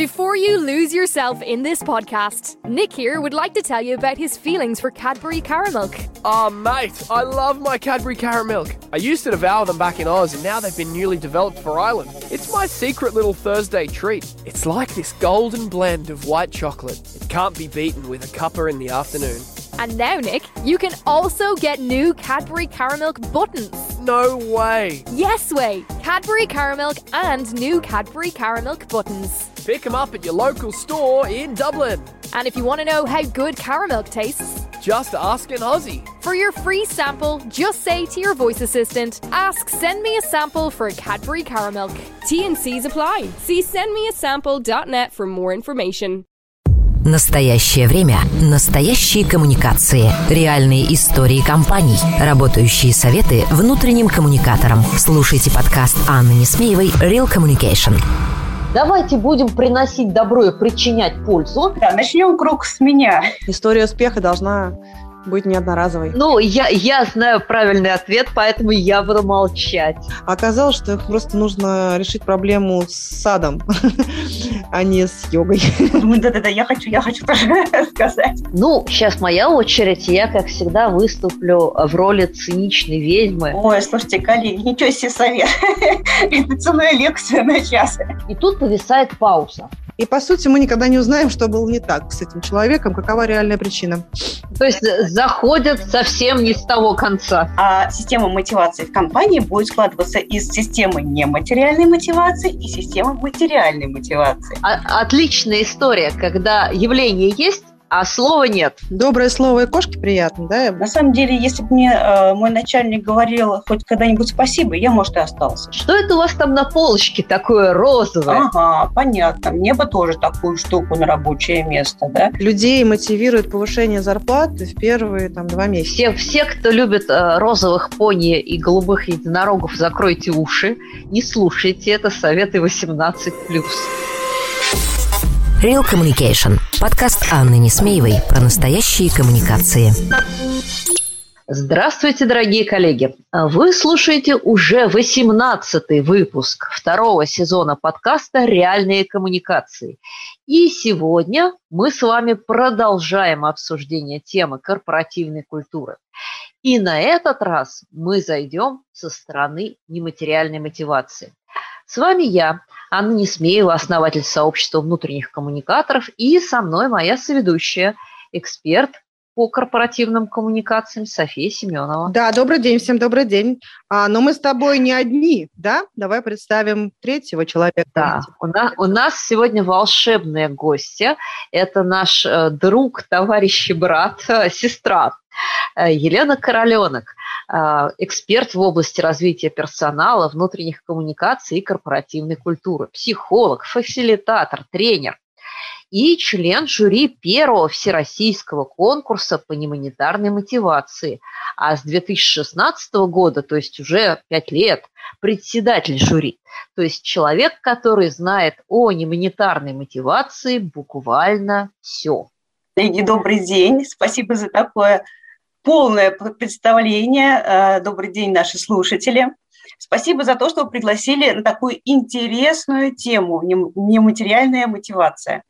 Before you lose yourself in this podcast, Nick here would like to tell you about his feelings for Cadbury Caramilk. Oh, mate, I love my Cadbury Caramilk. I used to devour them back in Oz, and now they've been newly developed for Ireland. It's my secret little Thursday treat. It's like this golden blend of white chocolate. It can't be beaten with a cuppa in the afternoon. And now, Nick, you can also get new Cadbury Caramilk buttons. No way. Yes way! Cadbury Caramilk and new Cadbury Caramilk buttons. Pick them up at your local store in Dublin. And if you want to know how good Caramilk tastes, Just ask an Aussie. for your free sample, just say to your voice assistant, ask send me a sample for Cadbury Caramilk. T&Cs apply. See sendmeasample.net for more information. Настоящее время. Настоящие коммуникации. Реальные истории компаний. Работающие советы внутренним коммуникаторам. Слушайте подкаст Анны Несмеевой «Real Communication». Давайте будем приносить добро и причинять пользу. Да, начнем круг с меня. История успеха должна быть не одноразовой. Ну, я, я знаю правильный ответ, поэтому я буду молчать. Оказалось, что просто нужно решить проблему с садом, а не с йогой. Думаю, Да-да-да, я хочу, я хочу тоже сказать. Ну, сейчас моя очередь. Я, как всегда, выступлю в роли циничной ведьмы. Ой, слушайте, коллеги, ничего себе совет. Это целая лекция на час. И тут повисает пауза. И, по сути, мы никогда не узнаем, что было не так с этим человеком, какова реальная причина. То есть э, заходят совсем не с того конца. А система мотивации в компании будет складываться из системы нематериальной мотивации и системы материальной мотивации. А- отличная история, когда явление есть, а слова нет. Доброе слово и кошке приятно, да? На самом деле, если бы мне э, мой начальник говорил хоть когда-нибудь спасибо, я, может, и остался. Что это у вас там на полочке такое розовое? Ага, понятно. Мне бы тоже такую штуку на рабочее место, да? Людей мотивирует повышение зарплаты в первые там, два месяца. Все, все, кто любит э, розовых пони и голубых единорогов, закройте уши, не слушайте это, советы 18+. Real Communication. Подкаст Анны Несмеевой про настоящие коммуникации. Здравствуйте, дорогие коллеги! Вы слушаете уже 18-й выпуск второго сезона подкаста «Реальные коммуникации». И сегодня мы с вами продолжаем обсуждение темы корпоративной культуры. И на этот раз мы зайдем со стороны нематериальной мотивации. С вами я, Анна Несмеева, основатель сообщества внутренних коммуникаторов, и со мной моя соведущая, эксперт по корпоративным коммуникациям София Семенова. Да, добрый день, всем добрый день. А, но мы с тобой не одни, да? Давай представим третьего человека. Да, у нас, у нас сегодня волшебные гости. Это наш э, друг, товарищ и брат, э, сестра Елена Короленок, э, эксперт в области развития персонала, внутренних коммуникаций и корпоративной культуры, психолог, фасилитатор, тренер и член жюри первого всероссийского конкурса по немонетарной мотивации. А с 2016 года, то есть уже пять лет, председатель жюри. То есть человек, который знает о немонетарной мотивации буквально все. Коллеги, добрый день. Спасибо за такое полное представление. Э, Добрый день, наши слушатели. Спасибо за то, что вы пригласили на такую интересную тему нем- нематериальная мотивация.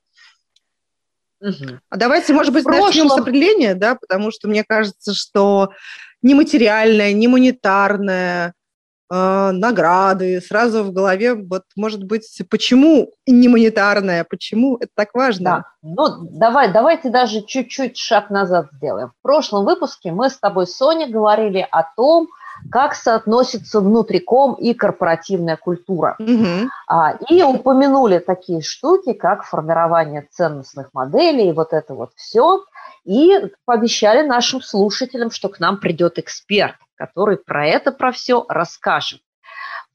А давайте, может быть, прошлом- начнем с определения, да, потому что мне кажется, что нематериальное, немонетарное, э, награды, сразу в голове, вот, может быть, почему немонетарное, почему это так важно? Да. Ну, давай, давайте даже чуть-чуть шаг назад сделаем. В прошлом выпуске мы с тобой, Соня, говорили о том, как соотносится внутриком и корпоративная культура. А, и упомянули такие штуки, как формирование ценностных моделей, вот это вот все. И пообещали нашим слушателям, что к нам придет эксперт, который про это, про все расскажет.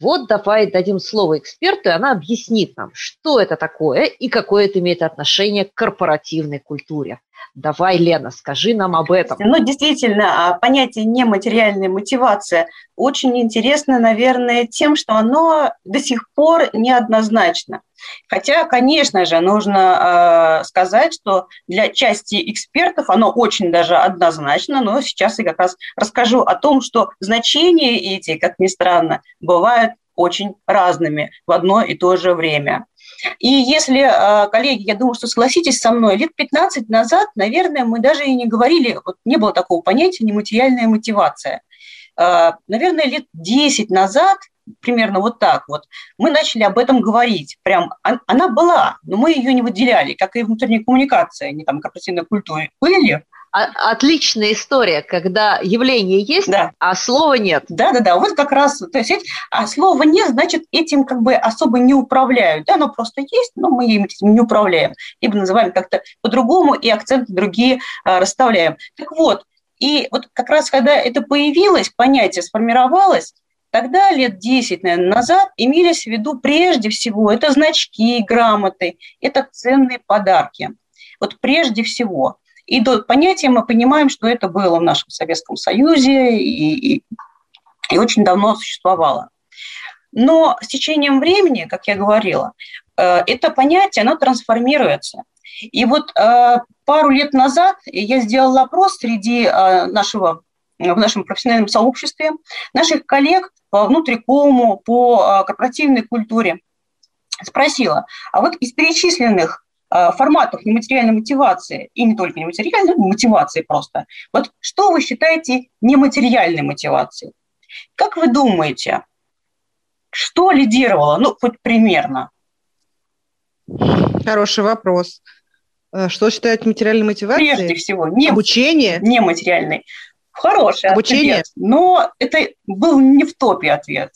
Вот давай дадим слово эксперту, и она объяснит нам, что это такое и какое это имеет отношение к корпоративной культуре. Давай, Лена, скажи нам об этом. Ну, действительно, а, понятие нематериальная мотивация очень интересно, наверное, тем, что оно до сих пор неоднозначно. Хотя, конечно же, нужно э, сказать, что для части экспертов оно очень даже однозначно, но сейчас я как раз расскажу о том, что значения эти, как ни странно, бывают очень разными в одно и то же время. И если, а, коллеги, я думаю, что согласитесь со мной, лет 15 назад, наверное, мы даже и не говорили, вот не было такого понятия нематериальная мотивация. А, наверное, лет 10 назад примерно вот так вот, мы начали об этом говорить. Прям она была, но мы ее не выделяли, как и внутренняя коммуникация, не там корпоративной культуре были, отличная история, когда явление есть, да. а слова нет. Да, да, да. Вот как раз, то есть, а слова нет, значит, этим как бы особо не управляют. Да, оно просто есть, но мы этим не управляем. Либо называем как-то по-другому и акценты другие а, расставляем. Так вот, и вот как раз когда это появилось, понятие сформировалось, Тогда, лет 10, наверное, назад, имелись в виду прежде всего это значки, грамоты, это ценные подарки. Вот прежде всего. И до понятия мы понимаем, что это было в нашем Советском Союзе и, и, и очень давно существовало. Но с течением времени, как я говорила, э, это понятие, оно трансформируется. И вот э, пару лет назад я сделала опрос среди э, нашего в нашем профессиональном сообществе, наших коллег по внутрикому, по корпоративной культуре. Спросила, а вот из перечисленных Э, форматов нематериальной мотивации, и не только нематериальной, мотивации просто. Вот что вы считаете нематериальной мотивацией? Как вы думаете, что лидировало, ну, хоть примерно? Хороший вопрос. Э, что считают материальной мотивацией? Прежде всего, не, обучение. Нематериальной. Хороший обучение. ответ, но это был не в топе ответ.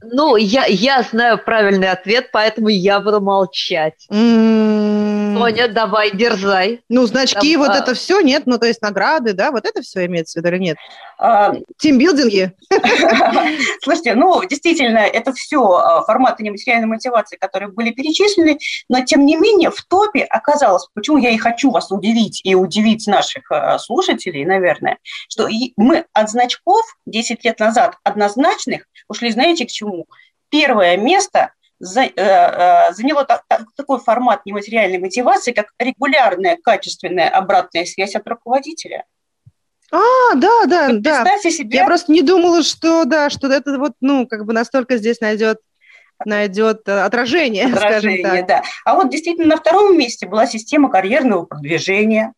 Ну, я, я знаю правильный ответ, поэтому я буду молчать. Mm. Соня, давай, дерзай. Ну, значки, Там, вот а... это все, нет? Ну, то есть награды, да, вот это все имеется в виду или нет? А... Тимбилдинги? Слушайте, ну, действительно, это все а, форматы нематериальной мотивации, которые были перечислены, но, тем не менее, в топе оказалось, почему я и хочу вас удивить и удивить наших а, слушателей, наверное, что мы от значков 10 лет назад однозначных ушли, знаете, к чему? Первое место заняло так, такой формат нематериальной мотивации, как регулярная качественная обратная связь от руководителя. А, да, да, вот да. Себе. Я просто не думала, что да, что это вот, ну, как бы настолько здесь найдет найдет э, отражение, отражение скажем так. да. А вот действительно на втором месте была система карьерного продвижения,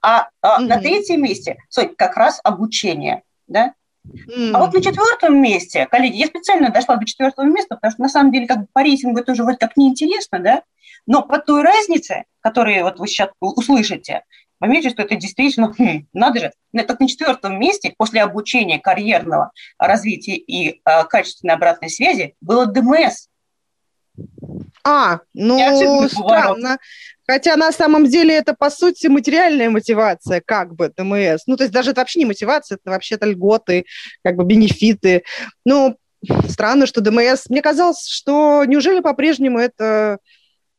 а, а угу. на третьем месте, sorry, как раз обучение, да. Mm. А вот на четвертом месте, коллеги, я специально дошла до четвертого места, потому что на самом деле как бы по рейтингу это уже вроде как неинтересно, да, но по той разнице, которую вот вы сейчас услышите, поймете, что это действительно, хм, надо же, так на четвертом месте после обучения карьерного развития и э, качественной обратной связи было ДМС. А, ну, странно. Хотя на самом деле это, по сути, материальная мотивация, как бы, ДМС. Ну, то есть даже это вообще не мотивация, это вообще-то льготы, как бы бенефиты. Ну, странно, что ДМС... Мне казалось, что неужели по-прежнему это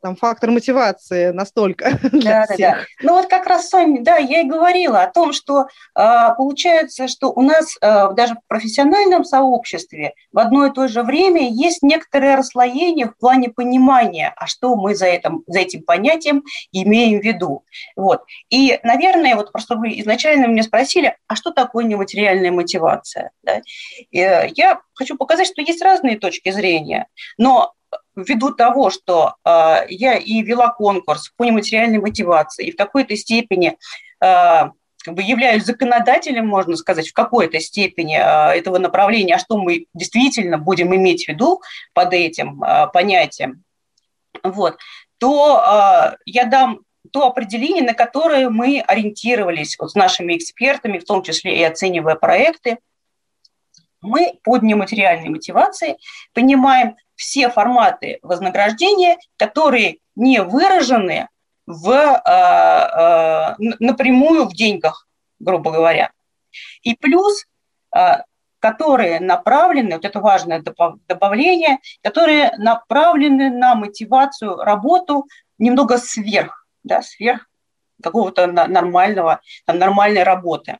там фактор мотивации настолько для да, всех. Да, да. Ну вот как раз, Соня, да, я и говорила о том, что э, получается, что у нас э, даже в профессиональном сообществе в одно и то же время есть некоторое расслоение в плане понимания, а что мы за, этим, за этим понятием имеем в виду. Вот. И, наверное, вот просто вы изначально меня спросили, а что такое нематериальная мотивация? Да? И, э, я хочу показать, что есть разные точки зрения, но ввиду того, что э, я и вела конкурс по нематериальной мотивации, и в какой-то степени э, как бы являюсь законодателем, можно сказать, в какой-то степени э, этого направления, а что мы действительно будем иметь в виду под этим э, понятием, вот, то э, я дам то определение, на которое мы ориентировались вот с нашими экспертами, в том числе и оценивая проекты. Мы под нематериальной мотивацией понимаем все форматы вознаграждения, которые не выражены в, э, э, напрямую в деньгах, грубо говоря. И плюс, э, которые направлены, вот это важное добавление, которые направлены на мотивацию, работу немного сверх, да, сверх какого-то нормального, там, нормальной работы.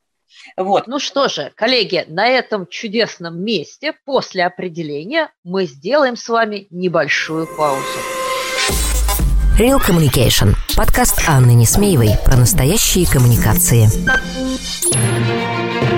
Вот. Ну что же, коллеги, на этом чудесном месте после определения мы сделаем с вами небольшую паузу. Real Communication. Подкаст Анны Несмеевой про настоящие коммуникации.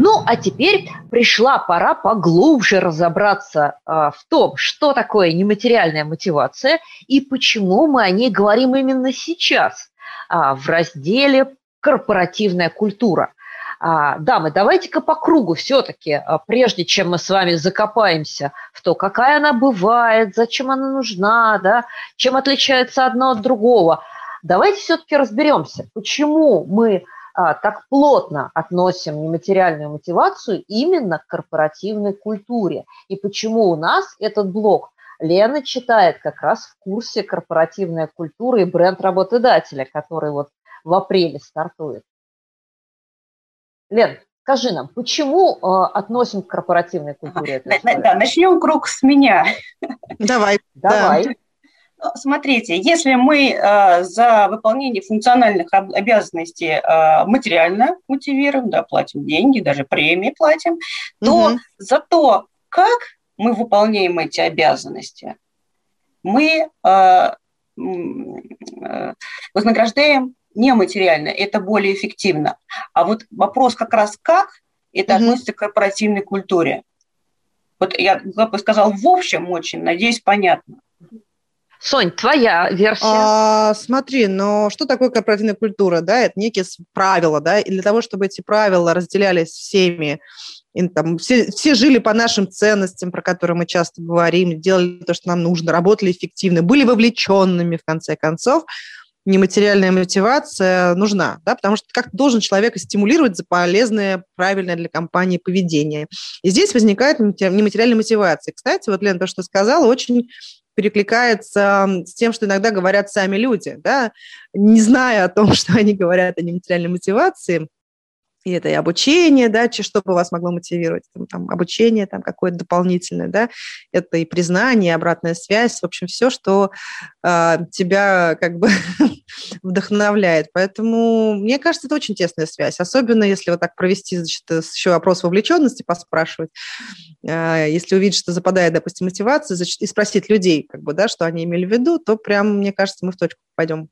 Ну, а теперь пришла пора поглубже разобраться э, в том, что такое нематериальная мотивация и почему мы о ней говорим именно сейчас э, в разделе «Корпоративная культура». А, дамы, давайте-ка по кругу все-таки, прежде чем мы с вами закопаемся в то, какая она бывает, зачем она нужна, да, чем отличается одно от другого, давайте все-таки разберемся, почему мы а, так плотно относим нематериальную мотивацию именно к корпоративной культуре. И почему у нас этот блок Лена читает как раз в курсе корпоративная культура и бренд работодателя, который вот в апреле стартует. Лен, скажи нам, почему э, относим к корпоративной культуре? Да, да, начнем круг с меня. Давай. Давай. Да. Смотрите, если мы э, за выполнение функциональных обязанностей э, материально мотивируем, да, платим деньги, даже премии платим, то угу. за то, как мы выполняем эти обязанности, мы э, э, вознаграждаем нематериально, это более эффективно. А вот вопрос как раз как, это угу. относится к корпоративной культуре. Вот я бы сказал в общем очень, надеюсь, понятно. Сонь, твоя версия. А, смотри, но что такое корпоративная культура? Да, это некие правила, да, и для того, чтобы эти правила разделялись всеми, и, там, все, все жили по нашим ценностям, про которые мы часто говорим, делали то, что нам нужно, работали эффективно, были вовлеченными, в конце концов, нематериальная мотивация нужна, да, потому что как должен человека стимулировать за полезное, правильное для компании поведение. И здесь возникает нематериальная мотивация. Кстати, вот, Лена, то, что сказала, очень перекликается с тем, что иногда говорят сами люди, да, не зная о том, что они говорят о нематериальной мотивации, и это и обучение, да, что бы вас могло мотивировать, там, там обучение там какое-то дополнительное, да, это и признание, обратная связь, в общем, все, что э, тебя как бы вдохновляет. Поэтому, мне кажется, это очень тесная связь, особенно если вот так провести, значит, еще опрос вовлеченности, поспрашивать, э, если увидеть, что западает, допустим, мотивация, значит, и спросить людей, как бы, да, что они имели в виду, то прям, мне кажется, мы в точку пойдем.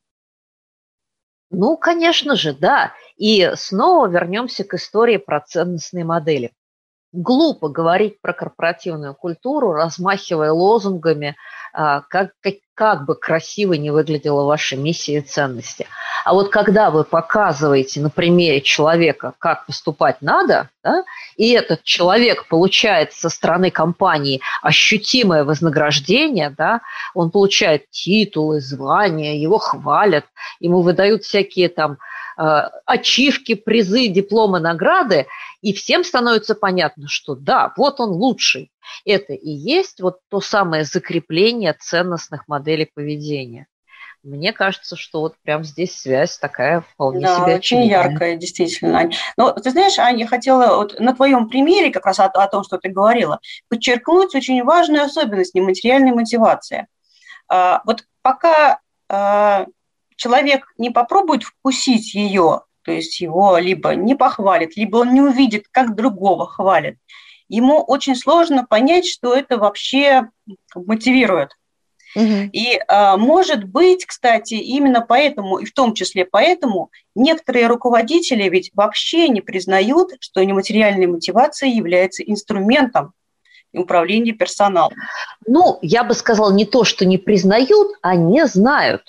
Ну, конечно же, да. И снова вернемся к истории про ценностные модели. Глупо говорить про корпоративную культуру, размахивая лозунгами, а, как, как, как бы красиво не выглядела ваша миссия и ценности. А вот когда вы показываете на примере человека, как поступать надо, да, и этот человек получает со стороны компании ощутимое вознаграждение, да, он получает титулы, звания, его хвалят, ему выдают всякие там ачивки, призы, дипломы, награды, и всем становится понятно, что да, вот он лучший. Это и есть вот то самое закрепление ценностных моделей поведения. Мне кажется, что вот прям здесь связь такая вполне да, себе очень яркая, действительно, Ань. Но ты знаешь, Аня, я хотела вот на твоем примере, как раз о, о том, что ты говорила, подчеркнуть очень важную особенность нематериальной мотивации. А, вот пока а, человек не попробует вкусить ее, то есть его либо не похвалит, либо он не увидит, как другого хвалит, ему очень сложно понять, что это вообще мотивирует. Угу. И а, может быть, кстати, именно поэтому, и в том числе поэтому, некоторые руководители ведь вообще не признают, что нематериальная мотивация является инструментом управления персоналом. Ну, я бы сказала, не то, что не признают, а не знают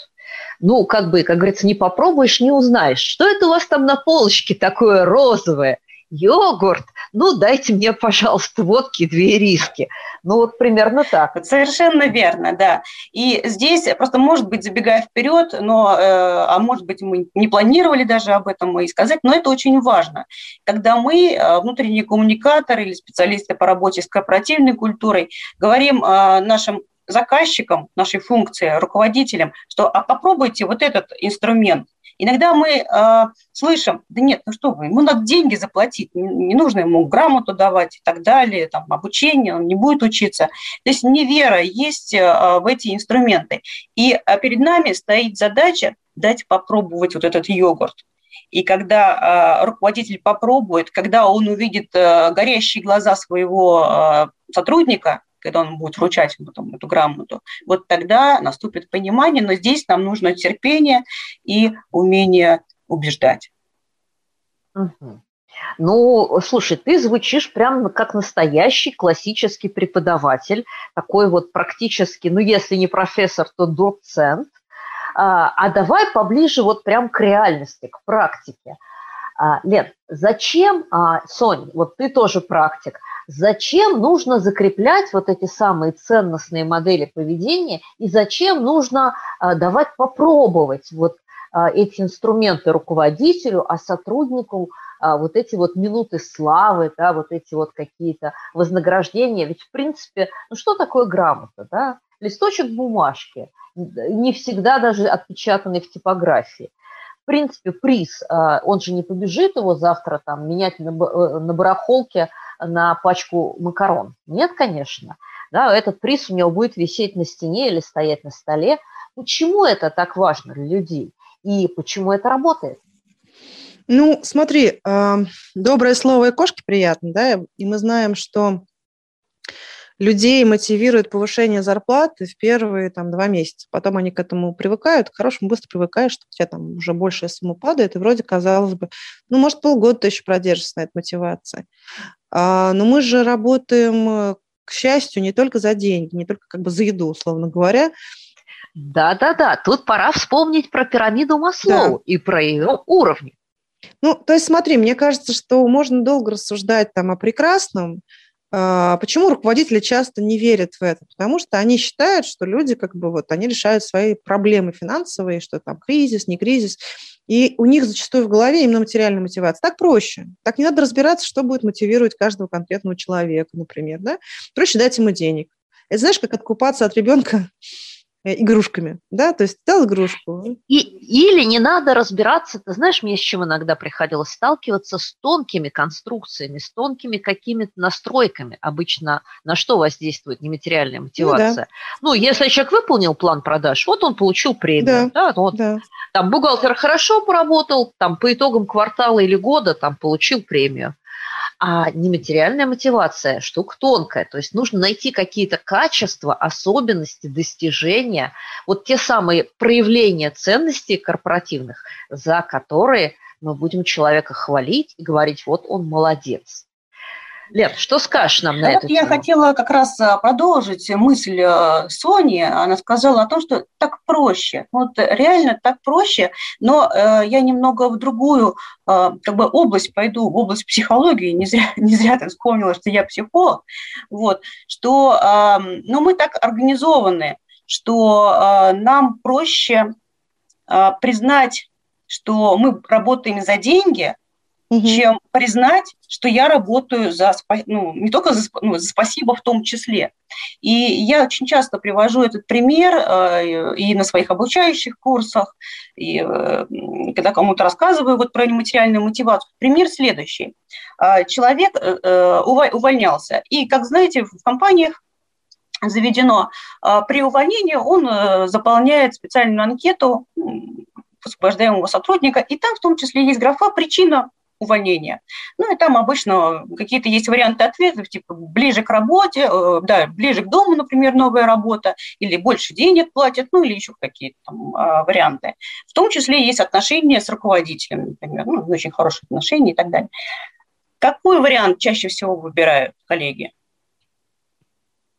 ну, как бы, как говорится, не попробуешь, не узнаешь. Что это у вас там на полочке такое розовое? Йогурт? Ну, дайте мне, пожалуйста, водки две риски. Ну, вот примерно так. Совершенно верно, да. И здесь просто, может быть, забегая вперед, но, э, а может быть, мы не планировали даже об этом и сказать, но это очень важно. Когда мы, э, внутренние коммуникаторы или специалисты по работе с корпоративной культурой, говорим э, нашим заказчикам нашей функции, руководителям, что а попробуйте вот этот инструмент. Иногда мы э, слышим, да нет, ну что вы, ему надо деньги заплатить, не, не нужно ему грамоту давать и так далее, там, обучение, он не будет учиться. То есть невера есть э, в эти инструменты. И э, перед нами стоит задача дать попробовать вот этот йогурт. И когда э, руководитель попробует, когда он увидит э, горящие глаза своего э, сотрудника, когда он будет вручать ему там, эту грамоту, вот тогда наступит понимание, но здесь нам нужно терпение и умение убеждать. Ну, слушай, ты звучишь прям как настоящий классический преподаватель, такой вот практически, ну, если не профессор, то доцент. А, а давай поближе вот прям к реальности, к практике. А, Лен, зачем, а, Сонь, вот ты тоже практик, зачем нужно закреплять вот эти самые ценностные модели поведения и зачем нужно а, давать попробовать вот а, эти инструменты руководителю, а сотруднику а, вот эти вот минуты славы, да, вот эти вот какие-то вознаграждения. Ведь, в принципе, ну что такое грамота, да? Листочек бумажки, не всегда даже отпечатанный в типографии. В принципе, приз, он же не побежит его завтра там менять на, э, на барахолке на пачку макарон. Нет, конечно. Да, этот приз у него будет висеть на стене или стоять на столе. Почему это так важно для людей? И почему это работает? Ну, смотри, э, доброе слово и кошки приятно, да, и мы знаем, что людей мотивирует повышение зарплаты в первые там, два месяца. Потом они к этому привыкают, к хорошему быстро привыкают, что у тебя там уже большая сумма падает, и вроде казалось бы, ну, может, полгода ты еще продержишься на этой мотивации. А, но мы же работаем, э, к счастью, не только за деньги, не только как бы за еду, условно говоря. Да-да-да, тут пора вспомнить про пирамиду Маслоу да. и про ее уровни. Ну, то есть смотри, мне кажется, что можно долго рассуждать там о прекрасном, Почему руководители часто не верят в это? Потому что они считают, что люди как бы вот, они решают свои проблемы финансовые, что там кризис, не кризис, и у них зачастую в голове именно материальная мотивация. Так проще. Так не надо разбираться, что будет мотивировать каждого конкретного человека, например. Да? Проще дать ему денег. Это знаешь, как откупаться от ребенка игрушками, да, то есть дал игрушку. И, или не надо разбираться, ты знаешь, мне с чем иногда приходилось сталкиваться с тонкими конструкциями, с тонкими какими-то настройками, обычно на что воздействует нематериальная мотивация. Ну, да. ну если человек выполнил план продаж, вот он получил премию, да, да, вот, да. там бухгалтер хорошо поработал, там по итогам квартала или года там получил премию. А нематериальная мотивация – штука тонкая. То есть нужно найти какие-то качества, особенности, достижения, вот те самые проявления ценностей корпоративных, за которые мы будем человека хвалить и говорить, вот он молодец. Лер, что скажешь нам на а это? Вот я хотела как раз а, продолжить мысль а, Сони. Она сказала о том, что так проще. Вот реально так проще, но э, я немного в другую э, как бы область пойду, в область психологии. Не зря, не зря ты вспомнила, что я психолог. Вот, что ну, мы так организованы, что нам проще признать, что мы работаем за деньги – угу. чем признать, что я работаю за, ну, не только за, ну, за спасибо в том числе. И я очень часто привожу этот пример э, и на своих обучающих курсах, и э, когда кому-то рассказываю вот про нематериальную мотивацию. Пример следующий. Э, человек э, э увольнялся, и, как знаете, в компаниях заведено, э, при увольнении он э, заполняет специальную анкету освобождаемого сотрудника, и там в том числе есть графа «Причина увольнения. Ну и там обычно какие-то есть варианты ответов, типа ближе к работе, э, да, ближе к дому, например, новая работа, или больше денег платят, ну или еще какие-то там э, варианты. В том числе есть отношения с руководителем, например, ну, очень хорошие отношения и так далее. Какой вариант чаще всего выбирают коллеги?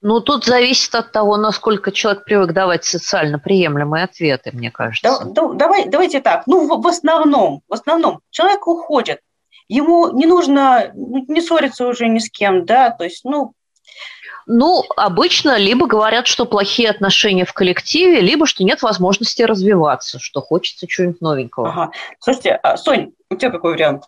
Ну, тут зависит от того, насколько человек привык давать социально приемлемые ответы, мне кажется. Да, да, давай, давайте так. Ну, в, в основном, в основном человек уходит ему не нужно ну, не ссориться уже ни с кем, да, то есть, ну, ну, обычно либо говорят, что плохие отношения в коллективе, либо что нет возможности развиваться, что хочется чего-нибудь новенького. Ага. Слушайте, а, Сонь, у тебя какой вариант?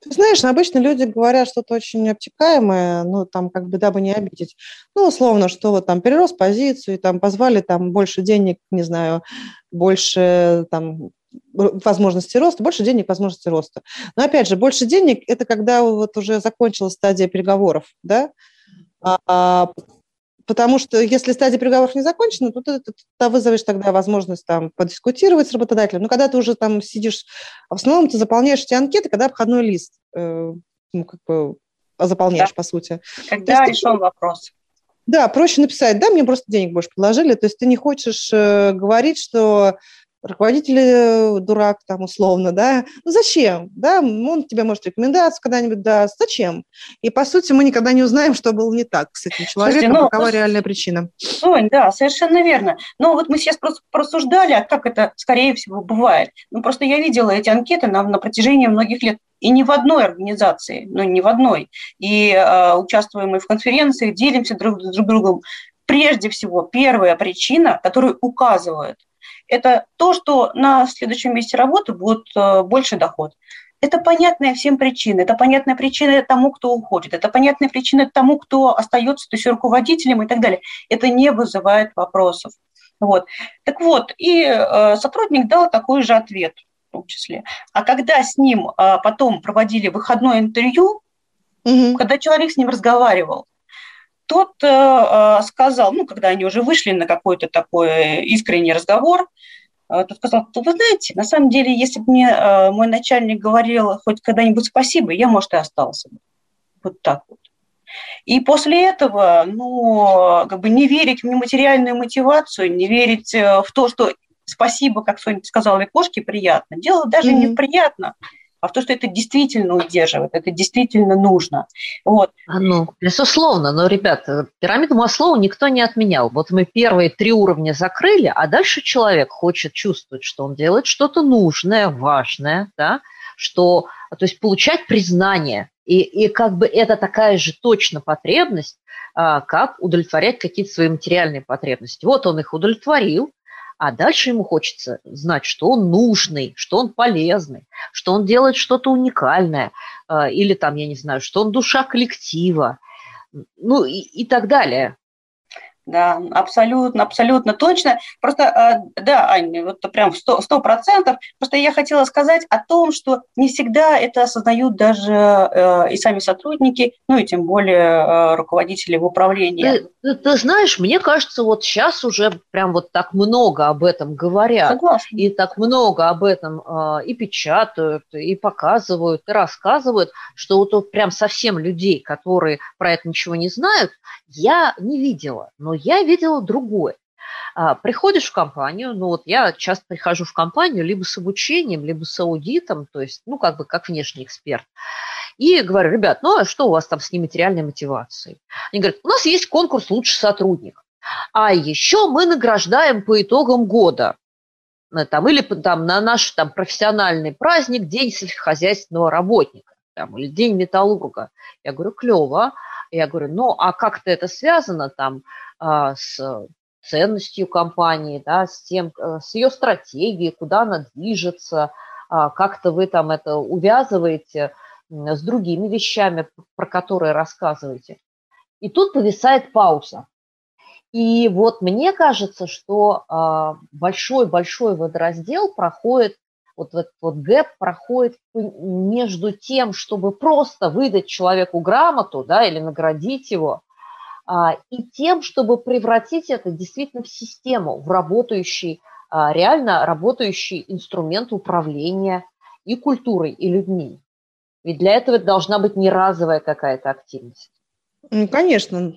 Ты знаешь, обычно люди говорят что-то очень обтекаемое, ну, там, как бы, дабы не обидеть. Ну, условно, что вот там перерос позицию, там, позвали там больше денег, не знаю, больше там возможности роста, больше денег, возможности роста. Но опять же, больше денег – это когда вот уже закончилась стадия переговоров, да, а, потому что если стадия переговоров не закончена, то ты, ты, ты вызовешь тогда возможность там подискутировать с работодателем. Но когда ты уже там сидишь, в основном ты заполняешь эти анкеты, когда обходной лист э, ну, как бы заполняешь, да. по сути. Когда решен ты, вопрос. Да, проще написать, да, мне просто денег больше предложили. То есть ты не хочешь э, говорить, что руководитель э, дурак там условно, да, ну зачем, да, он тебе может рекомендацию когда-нибудь даст, зачем? И по сути мы никогда не узнаем, что было не так с этим человеком, Слушайте, ну, какова ну, реальная причина. Сонь, да, совершенно верно. Но вот мы сейчас просто просуждали, а как это скорее всего бывает. Ну просто я видела эти анкеты на, на протяжении многих лет. И ни в одной организации, ну ни в одной. И э, участвуем мы в конференциях, делимся друг с друг другом. Прежде всего, первая причина, которую указывают – это то, что на следующем месте работы будет э, больше доход. Это понятная всем причина. Это понятная причина тому, кто уходит. Это понятная причина тому, кто остается, то есть руководителем и так далее. Это не вызывает вопросов. Вот. Так вот, и э, сотрудник дал такой же ответ в том числе. А когда с ним э, потом проводили выходное интервью, угу. когда человек с ним разговаривал, тот э, э, сказал, ну, когда они уже вышли на какой-то такой искренний разговор, э, тот сказал, вы знаете, на самом деле, если бы мне мой начальник говорил хоть когда-нибудь спасибо, я, может, и остался бы. Вот так вот. И после этого, ну, как бы не верить в нематериальную мотивацию, не верить в то, что спасибо, как Соня сказала, и кошке приятно. Дело даже mm-hmm. не приятно а в то, что это действительно удерживает, это действительно нужно. Вот. А ну, безусловно, но, ребята, пирамиду Маслоу никто не отменял. Вот мы первые три уровня закрыли, а дальше человек хочет чувствовать, что он делает что-то нужное, важное, да, что, то есть получать признание. И, и как бы это такая же точно потребность, а, как удовлетворять какие-то свои материальные потребности. Вот он их удовлетворил, а дальше ему хочется знать, что он нужный, что он полезный, что он делает что-то уникальное, э, или там, я не знаю, что он душа коллектива, ну и, и так далее. Да, абсолютно, абсолютно точно. Просто, э, да, Аня, вот прям сто процентов. Просто я хотела сказать о том, что не всегда это осознают даже э, и сами сотрудники, ну и тем более э, руководители в управлении. Ты, ты, ты знаешь, мне кажется, вот сейчас уже прям вот так много об этом говорят. Согласна. И так много об этом и печатают, и показывают, и рассказывают, что вот прям совсем людей, которые про это ничего не знают, я не видела. Но я видела другое. А, приходишь в компанию, ну вот я часто прихожу в компанию либо с обучением, либо с аудитом, то есть, ну, как бы как внешний эксперт. И говорю, ребят, ну а что у вас там с нематериальной мотивацией? Они говорят, у нас есть конкурс «Лучший сотрудник». А еще мы награждаем по итогам года. Там, или там, на наш там, профессиональный праздник День сельскохозяйственного работника там, или День металлурга. Я говорю, клево. Я говорю, ну а как-то это связано там с ценностью компании, да, с тем, э, с ее стратегией, куда она движется, а, как-то вы там это увязываете с другими вещами, про которые рассказываете. И тут повисает пауза. И вот мне кажется, что а, большой-большой водораздел проходит, вот этот вот гэп проходит между тем, чтобы просто выдать человеку грамоту, да, или наградить его, а, и тем, чтобы превратить это действительно в систему, в работающий, а, реально работающий инструмент управления и культурой, и людьми. Ведь для этого должна быть не разовая какая-то активность. Ну, конечно.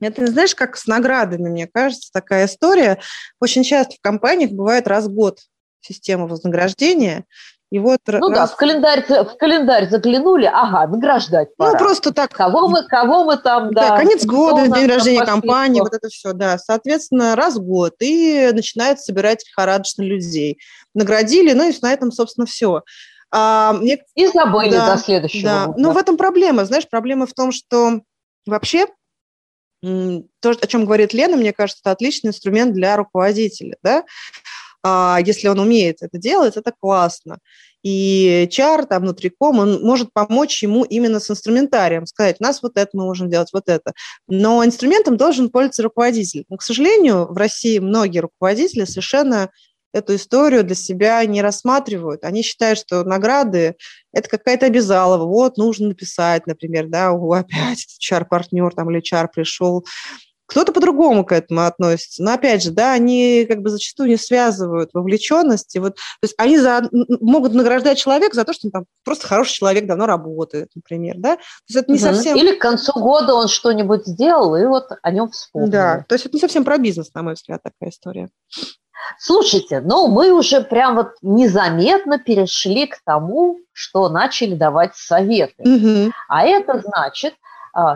Это, знаешь, как с наградами, мне кажется, такая история. Очень часто в компаниях бывает раз в год система вознаграждения, и вот ну раз... да, в календарь, в календарь заглянули, ага, награждать пора. Ну просто так. Кого мы, кого мы там, да. Да, конец года, день рождения компании, вот это все, да. Соответственно, раз в год, и начинают собирать лихорадочно людей. Наградили, ну и на этом, собственно, все. А, мне... И забыли да, до следующего да. года. Но в этом проблема, знаешь, проблема в том, что вообще то, о чем говорит Лена, мне кажется, это отличный инструмент для руководителя, да, а, если он умеет это делать, это классно. И чар, там, внутриком, он может помочь ему именно с инструментарием, сказать, у нас вот это мы можем делать, вот это. Но инструментом должен пользоваться руководитель. Но, к сожалению, в России многие руководители совершенно эту историю для себя не рассматривают. Они считают, что награды – это какая-то обязалова. Вот, нужно написать, например, да, опять HR-партнер там или HR пришел, кто-то по-другому к этому относится. Но опять же, да, они как бы зачастую не связывают вовлеченности. Вот, то есть они за, могут награждать человека за то, что он там просто хороший человек, давно работает, например. Да? То есть это не угу. совсем... Или к концу года он что-нибудь сделал, и вот о нем вспомнили. Да, то есть это не совсем про бизнес, на мой взгляд, такая история. Слушайте, ну мы уже прям вот незаметно перешли к тому, что начали давать советы. Угу. А это значит,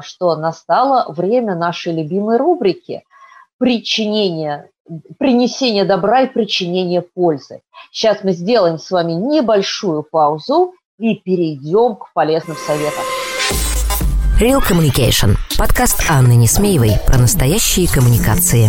что настало время нашей любимой рубрики причинение, принесение добра и причинение пользы. Сейчас мы сделаем с вами небольшую паузу и перейдем к полезным советам. Real Communication. Подкаст Анны Несмеевой про настоящие коммуникации.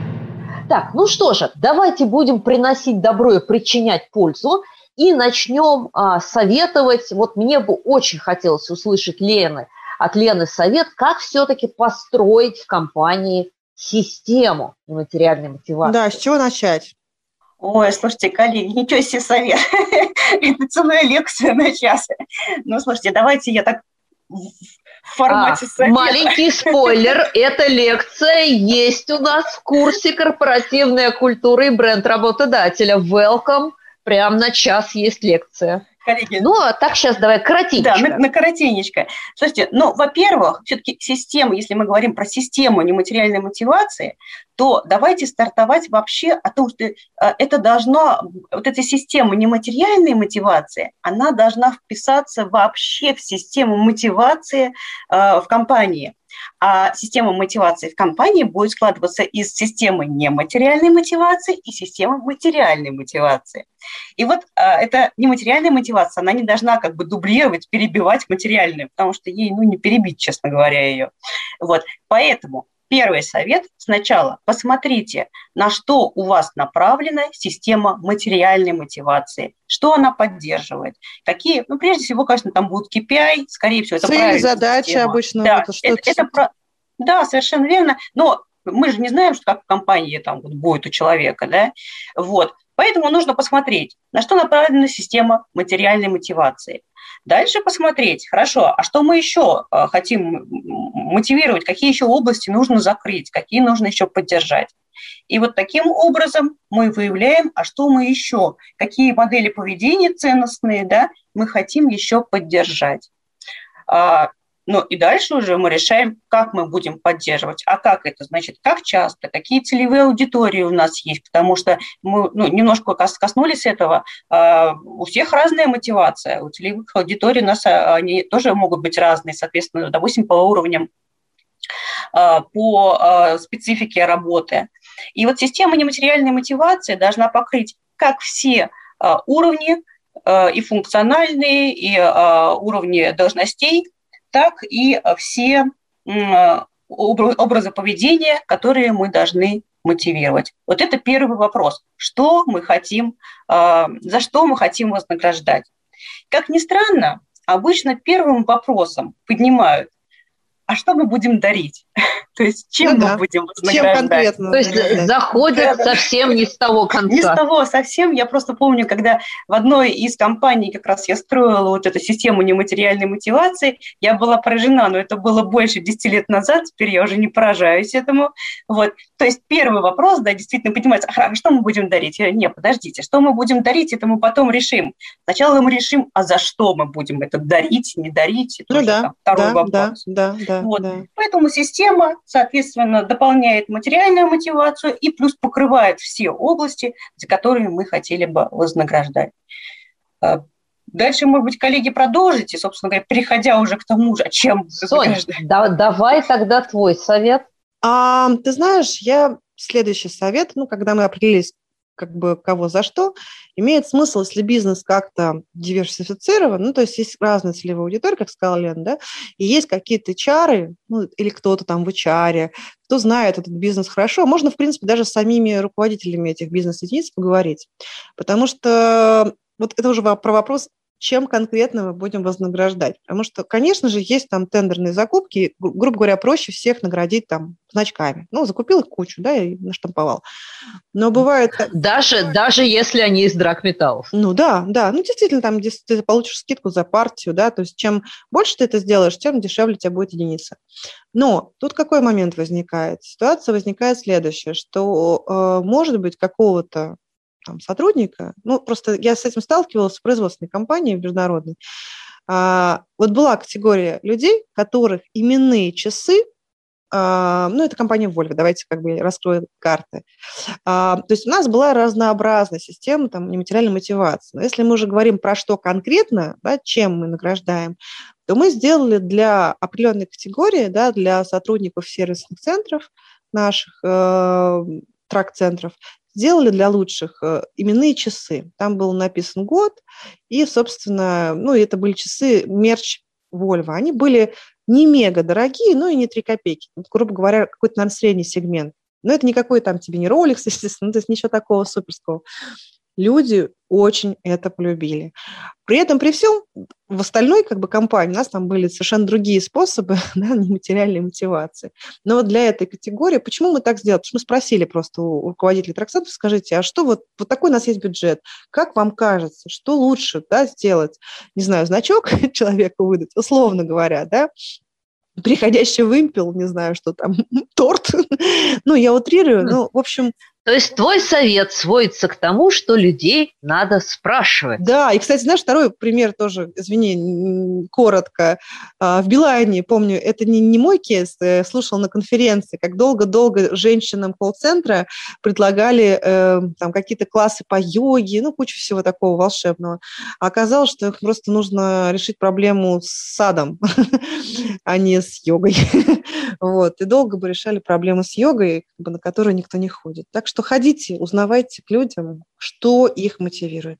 Так, ну что же, давайте будем приносить добро и причинять пользу. И начнем а, советовать. Вот мне бы очень хотелось услышать Лены, от Лены совет, как все-таки построить в компании систему материальной мотивации. Да, с чего начать? Ой, слушайте, коллеги, ничего себе совет. Это целая лекция на час. Ну, слушайте, давайте я так в формате а, совета. Маленький спойлер, эта лекция есть у нас в курсе «Корпоративная культура и бренд работодателя». Welcome, прям на час есть лекция коллеги. Ну, а так сейчас давай коротенько. Да, на, на коротенечко. Слушайте, ну, во-первых, все-таки система, если мы говорим про систему нематериальной мотивации, то давайте стартовать вообще о том, что э, это должно, вот эта система нематериальной мотивации, она должна вписаться вообще в систему мотивации э, в компании. А система мотивации в компании будет складываться из системы нематериальной мотивации и системы материальной мотивации. И вот а, эта нематериальная мотивация, она не должна как бы дублировать, перебивать материальную, потому что ей, ну, не перебить, честно говоря, ее. Вот, поэтому Первый совет сначала посмотрите, на что у вас направлена система материальной мотивации, что она поддерживает, какие, ну, прежде всего, конечно, там будут KPI, скорее всего, это Цели, задачи система. обычно. Да, это, это, это про... да, совершенно верно, но мы же не знаем, что как в компании там вот будет у человека, да, вот. Поэтому нужно посмотреть, на что направлена система материальной мотивации. Дальше посмотреть, хорошо, а что мы еще э, хотим мотивировать, какие еще области нужно закрыть, какие нужно еще поддержать. И вот таким образом мы выявляем, а что мы еще, какие модели поведения ценностные да, мы хотим еще поддержать. Ну и дальше уже мы решаем, как мы будем поддерживать. А как это? Значит, как часто, какие целевые аудитории у нас есть, потому что мы ну, немножко коснулись этого. А, у всех разная мотивация. У целевых аудиторий у нас а, они тоже могут быть разные, соответственно, допустим, по уровням а, по специфике работы. И вот система нематериальной мотивации должна покрыть как все уровни, и функциональные, и уровни должностей, так и все образы поведения, которые мы должны мотивировать. Вот это первый вопрос. Что мы хотим, э, за что мы хотим вознаграждать? Как ни странно, обычно первым вопросом поднимают, а что мы будем дарить? То есть чем ну, мы да. будем вознаграждать? Чем конкретно? То есть заходят да, совсем не с того конца. Не с того совсем. Я просто помню, когда в одной из компаний как раз я строила вот эту систему нематериальной мотивации, я была поражена, но это было больше 10 лет назад, теперь я уже не поражаюсь этому. Вот. То есть первый вопрос, да, действительно поднимается, а что мы будем дарить? Я, не, подождите, что мы будем дарить, это мы потом решим. Сначала мы решим, а за что мы будем это дарить, не дарить. Это ну да, там, второй да, вопрос. Да, да, да, вот. да. Поэтому система соответственно, дополняет материальную мотивацию и плюс покрывает все области, за которые мы хотели бы вознаграждать. А, дальше, может быть, коллеги, продолжите, собственно говоря, переходя уже к тому же, чем Соня, да, давай тогда твой совет. А, ты знаешь, я следующий совет, ну, когда мы определились, как бы кого за что, имеет смысл, если бизнес как-то диверсифицирован, ну, то есть есть разные целевые аудитории, как сказала Лена, да, и есть какие-то чары, ну, или кто-то там в HR, кто знает этот бизнес хорошо, можно, в принципе, даже с самими руководителями этих бизнес-единиц поговорить, потому что вот это уже про вопрос чем конкретно мы будем вознаграждать. Потому что, конечно же, есть там тендерные закупки, грубо говоря, проще всех наградить там значками. Ну, закупил их кучу, да, и наштамповал. Но бывает... Даже, даже если они из драгметаллов. Ну да, да. Ну, действительно, там ты получишь скидку за партию, да, то есть чем больше ты это сделаешь, тем дешевле у тебя будет единица. Но тут какой момент возникает? Ситуация возникает следующая, что, э, может быть, какого-то там, сотрудника, ну, просто я с этим сталкивалась в производственной компании международной, а, вот была категория людей, которых именные часы, а, ну, это компания Volvo, давайте как бы раскроем карты. А, то есть у нас была разнообразная система там, нематериальной мотивации. Но если мы уже говорим про что конкретно, да, чем мы награждаем, то мы сделали для определенной категории, да, для сотрудников сервисных центров наших, э, трак-центров, сделали для лучших э, именные часы. Там был написан год, и, собственно, ну, это были часы мерч Volvo. Они были не мега дорогие, но и не 3 копейки. Грубо говоря, какой-то, наверное, средний сегмент. Но это никакой там тебе не Rolex, естественно, ну, то есть ничего такого суперского. Люди очень это полюбили. При этом, при всем, в остальной как бы компании у нас там были совершенно другие способы да, нематериальной мотивации. Но вот для этой категории, почему мы так сделали? Потому что мы спросили просто у руководителей траксатов, скажите, а что вот, вот такой у нас есть бюджет, как вам кажется, что лучше да, сделать? Не знаю, значок человеку выдать, условно говоря, да, приходящий вымпел, не знаю, что там, торт. ну, я утрирую, ну, в общем, то есть твой совет сводится к тому, что людей надо спрашивать. Да, и, кстати, знаешь, второй пример тоже, извини, коротко. А, в Билайне, помню, это не, не мой кейс, я слушал на конференции, как долго-долго женщинам колл-центра предлагали э, там какие-то классы по йоге, ну, кучу всего такого волшебного. А оказалось, что их просто нужно решить проблему с садом, а не с йогой. вот. И долго бы решали проблемы с йогой, на которую никто не ходит. Так что ходите, узнавайте к людям, что их мотивирует.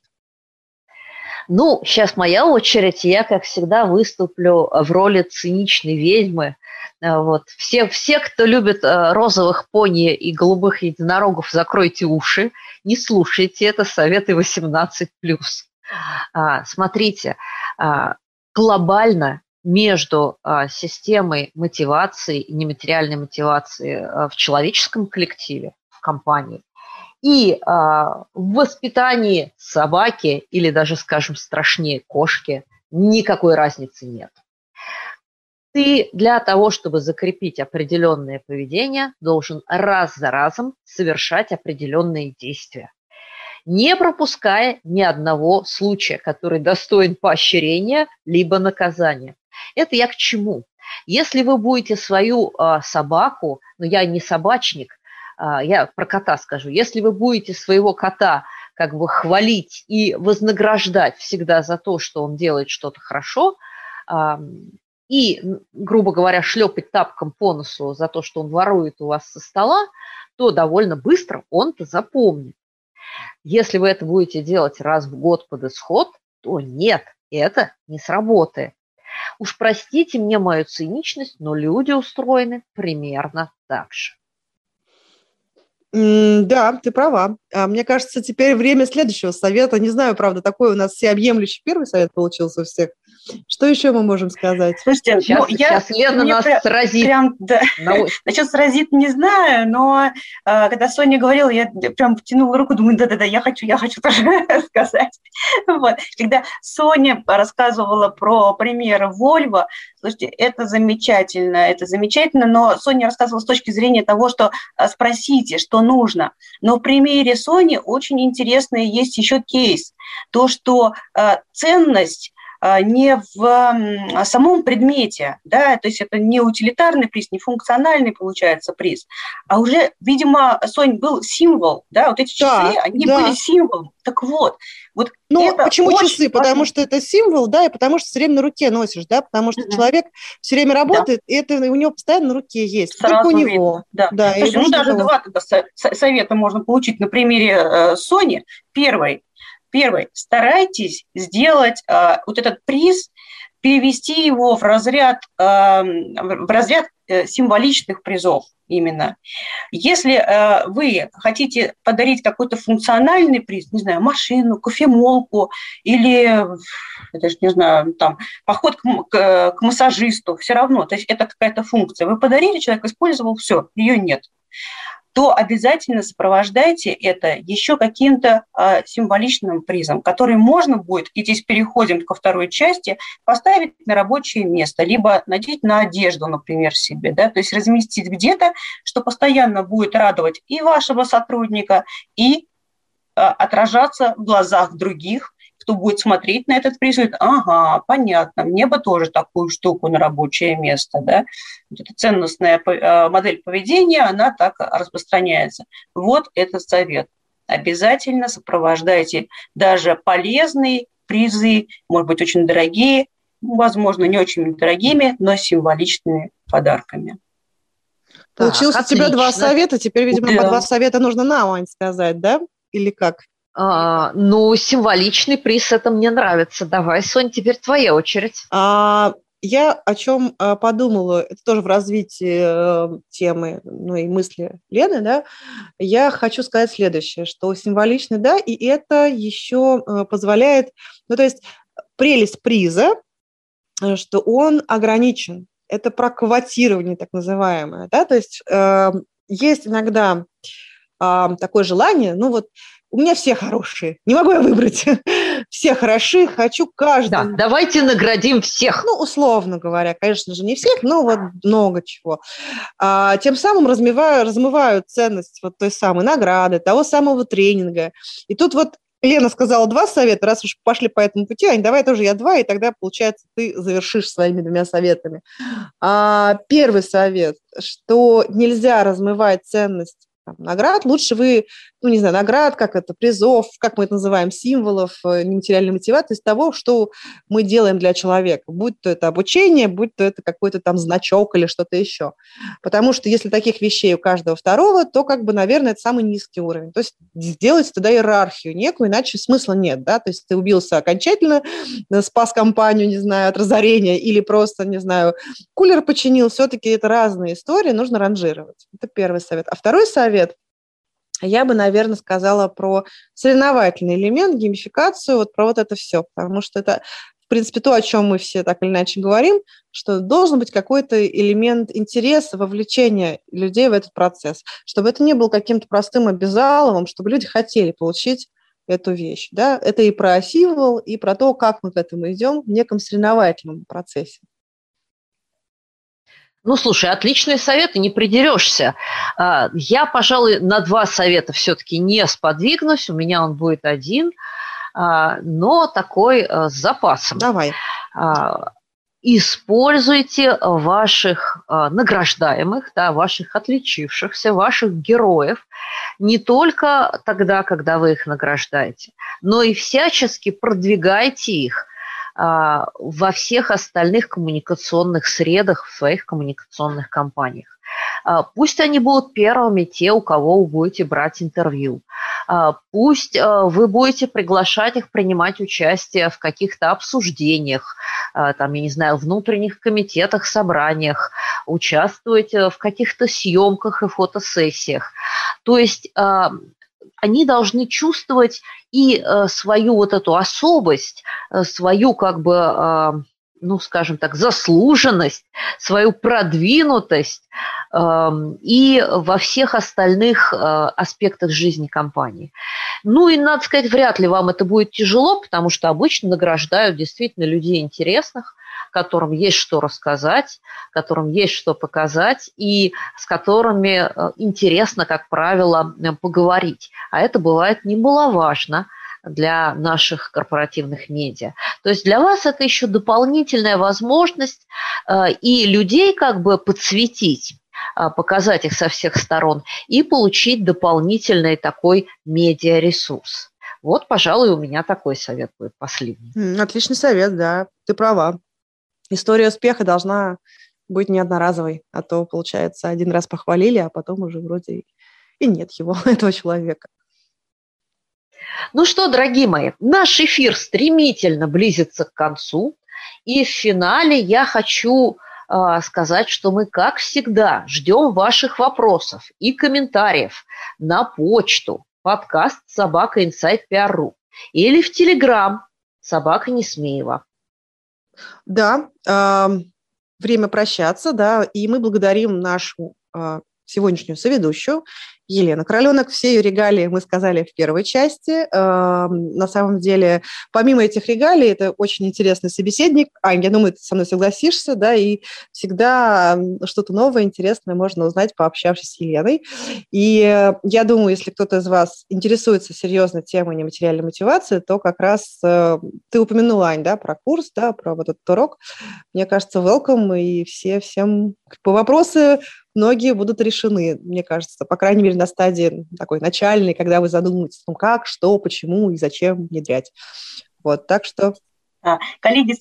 Ну, сейчас моя очередь. Я, как всегда, выступлю в роли циничной ведьмы. Э, вот. Все, все, кто любит э, розовых пони и голубых единорогов, закройте уши, не слушайте это, советы 18+. А, смотрите, а, глобально между а, системой мотивации и нематериальной мотивации в человеческом коллективе компании. И а, в воспитании собаки или даже, скажем, страшнее кошки никакой разницы нет. Ты для того, чтобы закрепить определенное поведение, должен раз за разом совершать определенные действия, не пропуская ни одного случая, который достоин поощрения либо наказания. Это я к чему? Если вы будете свою э, собаку, но ну, я не собачник, а, я про кота скажу, если вы будете своего кота как бы хвалить и вознаграждать всегда за то, что он делает что-то хорошо, и, грубо говоря, шлепать тапком по носу за то, что он ворует у вас со стола, то довольно быстро он-то запомнит. Если вы это будете делать раз в год под исход, то нет, это не сработает. Уж простите мне мою циничность, но люди устроены примерно так же. Да, ты права. А, мне кажется, теперь время следующего совета. Не знаю, правда, такой у нас всеобъемлющий первый совет получился у всех. Что еще мы можем сказать? Слушайте, сейчас, ну, я, сейчас Лена нас прям, сразит. Прям, да, насчет сразит не знаю, но э, когда Соня говорила, я прям втянула руку, думаю, да-да-да, я хочу, я хочу тоже сказать. Вот. Когда Соня рассказывала про пример Volvo, слушайте, это замечательно, это замечательно, но Соня рассказывала с точки зрения того, что э, спросите, что нужно. Но в примере Сони очень интересный есть еще кейс. То, что э, ценность а, не в самом предмете, да, то есть это не утилитарный приз, не функциональный получается приз, а уже, видимо, Сонь, был символ, да, вот эти часы, да, они да. были символом. Так вот, вот ну, почему часы? Важно. Потому что это символ, да, и потому что все время на руке носишь, да, потому что угу. человек все время работает, да. и это у него постоянно на руке есть. Сразу Только у видно. него. Да. да Слушай, ну, даже того. два тогда совета можно получить на примере э, Сони. Первый. Первый. Старайтесь сделать э, вот этот приз, перевести его в разряд, э, в разряд э, символичных призов именно. Если э, вы хотите подарить какой-то функциональный приз, не знаю, машину, кофемолку или, я даже не знаю, там, поход к, к, к массажисту, все равно, то есть это какая-то функция. Вы подарили, человек использовал, все, ее нет то обязательно сопровождайте это еще каким-то э, символичным призом, который можно будет, и здесь переходим ко второй части, поставить на рабочее место, либо надеть на одежду, например, себе, да, то есть разместить где-то, что постоянно будет радовать и вашего сотрудника, и э, отражаться в глазах других, кто будет смотреть на этот приз, говорит, ага, понятно, мне бы тоже такую штуку на рабочее место, да. Вот эта ценностная э, модель поведения, она так распространяется. Вот этот совет. Обязательно сопровождайте даже полезные призы, может быть, очень дорогие, возможно, не очень дорогими, но символичными подарками. Получилось так, у тебя два совета, теперь, видимо, да. по два совета нужно нам, Ань, сказать, да? Или как? А, ну, символичный приз, это мне нравится. Давай, Сонь, теперь твоя очередь. А, я о чем а, подумала, это тоже в развитии э, темы, ну и мысли Лены, да, я хочу сказать следующее, что символичный, да, и это еще э, позволяет, ну то есть прелесть приза, что он ограничен, это про квотирование так называемое, да, то есть э, есть иногда э, такое желание, ну вот у меня все хорошие, не могу я выбрать. все хороши, хочу каждого. Да, давайте наградим всех. Ну, условно говоря, конечно же, не всех, но вот много чего. А, тем самым размываю, размываю ценность вот той самой награды, того самого тренинга. И тут вот Лена сказала два совета, раз уж пошли по этому пути, Ань, давай тоже я два, и тогда, получается, ты завершишь своими двумя советами. А, первый совет, что нельзя размывать ценность там, наград, лучше вы, ну, не знаю, наград, как это, призов, как мы это называем, символов, э, нематериальной мотивации, из того, что мы делаем для человека, будь то это обучение, будь то это какой-то там значок или что-то еще. Потому что если таких вещей у каждого второго, то, как бы, наверное, это самый низкий уровень. То есть сделать туда иерархию некую, иначе смысла нет, да, то есть ты убился окончательно, э, спас компанию, не знаю, от разорения, или просто, не знаю, кулер починил, все-таки это разные истории, нужно ранжировать. Это первый совет. А второй совет. Я бы, наверное, сказала про соревновательный элемент, геймификацию, вот про вот это все, потому что это, в принципе, то, о чем мы все так или иначе говорим, что должен быть какой-то элемент интереса, вовлечения людей в этот процесс, чтобы это не был каким-то простым обязаловым, чтобы люди хотели получить эту вещь. Да? Это и про символ, и про то, как мы к этому идем в неком соревновательном процессе. Ну, слушай, отличные советы, не придерешься. А, я, пожалуй, на два совета все-таки не сподвигнусь, у меня он будет один, а, но такой а, с запасом. Давай. Используйте ваших награждаемых, да, ваших отличившихся, ваших героев не только тогда, когда вы их награждаете, но и всячески продвигайте их во всех остальных коммуникационных средах, в своих коммуникационных компаниях. А, пусть они будут первыми, те, у кого вы будете брать интервью. А, пусть вы будете приглашать их принимать участие в каких-то обсуждениях, там, я не знаю, внутренних комитетах, собраниях, участвовать в каких-то съемках и фотосессиях. То есть они должны чувствовать и э, свою вот эту особость, э, свою как бы, э, ну, скажем так, заслуженность, свою продвинутость эм, и во всех остальных аспектах жизни компании. Ну и, надо сказать, вряд ли вам это будет тяжело, потому что обычно награждают действительно людей интересных, которым есть что рассказать, которым есть что показать и с которыми э, интересно, как правило, поговорить. А это бывает немаловажно для наших корпоративных медиа. То есть для вас это еще дополнительная возможность э, и людей как бы подсветить э, показать их со всех сторон и получить дополнительный такой медиаресурс. Вот, пожалуй, у меня такой совет будет последний. Отличный совет, да, ты права. История успеха должна быть не одноразовой, а то, получается, один раз похвалили, а потом уже вроде и нет его, этого человека. Ну что, дорогие мои, наш эфир стремительно близится к концу. И в финале я хочу э, сказать, что мы, как всегда, ждем ваших вопросов и комментариев на почту подкаст собака инсайт или в телеграм собака Несмеева. Да, время прощаться, да, и мы благодарим нашу э, сегодняшнюю соведущую Елена Короленок. Все ее регалии мы сказали в первой части. Эм, на самом деле, помимо этих регалий, это очень интересный собеседник. Ань, я думаю, ты со мной согласишься, да, и всегда что-то новое, интересное можно узнать, пообщавшись с Еленой. И э, я думаю, если кто-то из вас интересуется серьезно темой нематериальной мотивации, то как раз э, ты упомянула, Ань, да, про курс, да, про вот этот урок. Мне кажется, welcome, и все всем по вопросы многие будут решены, мне кажется, по крайней мере, на стадии такой начальной, когда вы задумываетесь том, как, что, почему и зачем внедрять. Вот, так что Коллеги,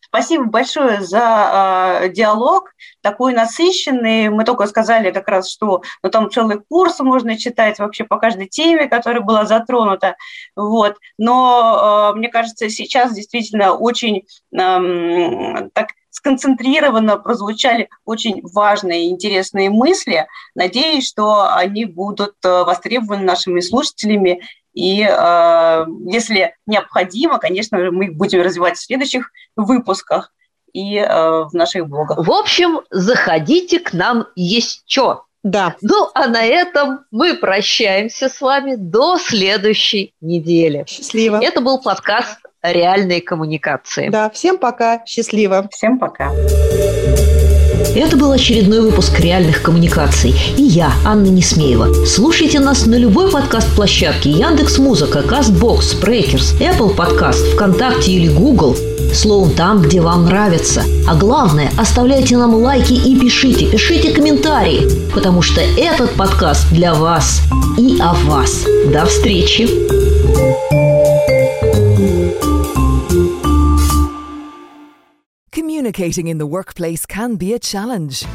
спасибо большое за э, диалог, такой насыщенный. Мы только сказали как раз, что ну, там целый курс можно читать вообще по каждой теме, которая была затронута. Вот. Но э, мне кажется, сейчас действительно очень э, так сконцентрированно прозвучали очень важные и интересные мысли. Надеюсь, что они будут э, востребованы нашими слушателями. И э, если необходимо, конечно же, мы их будем развивать в следующих выпусках и э, в наших блогах. В общем, заходите к нам что. Да. Ну, а на этом мы прощаемся с вами до следующей недели. Счастливо. Это был подкаст реальные коммуникации. Да, всем пока, счастливо. Всем пока. Это был очередной выпуск реальных коммуникаций. И я, Анна Несмеева. Слушайте нас на любой подкаст-площадке Яндекс Музыка, Кастбокс, Спрейкерс, Apple Подкаст, ВКонтакте или Google. Словом, там, где вам нравится. А главное, оставляйте нам лайки и пишите, пишите комментарии, потому что этот подкаст для вас и о вас. До встречи! Communicating in the workplace can be a challenge.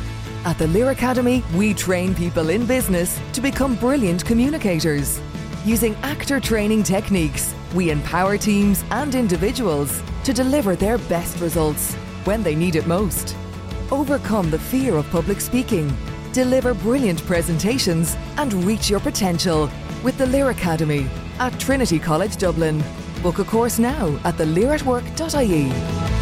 At the Lear Academy, we train people in business to become brilliant communicators. Using actor training techniques, we empower teams and individuals to deliver their best results when they need it most. Overcome the fear of public speaking, deliver brilliant presentations, and reach your potential with the Lear Academy at Trinity College Dublin. Book a course now at thelearatwork.ie.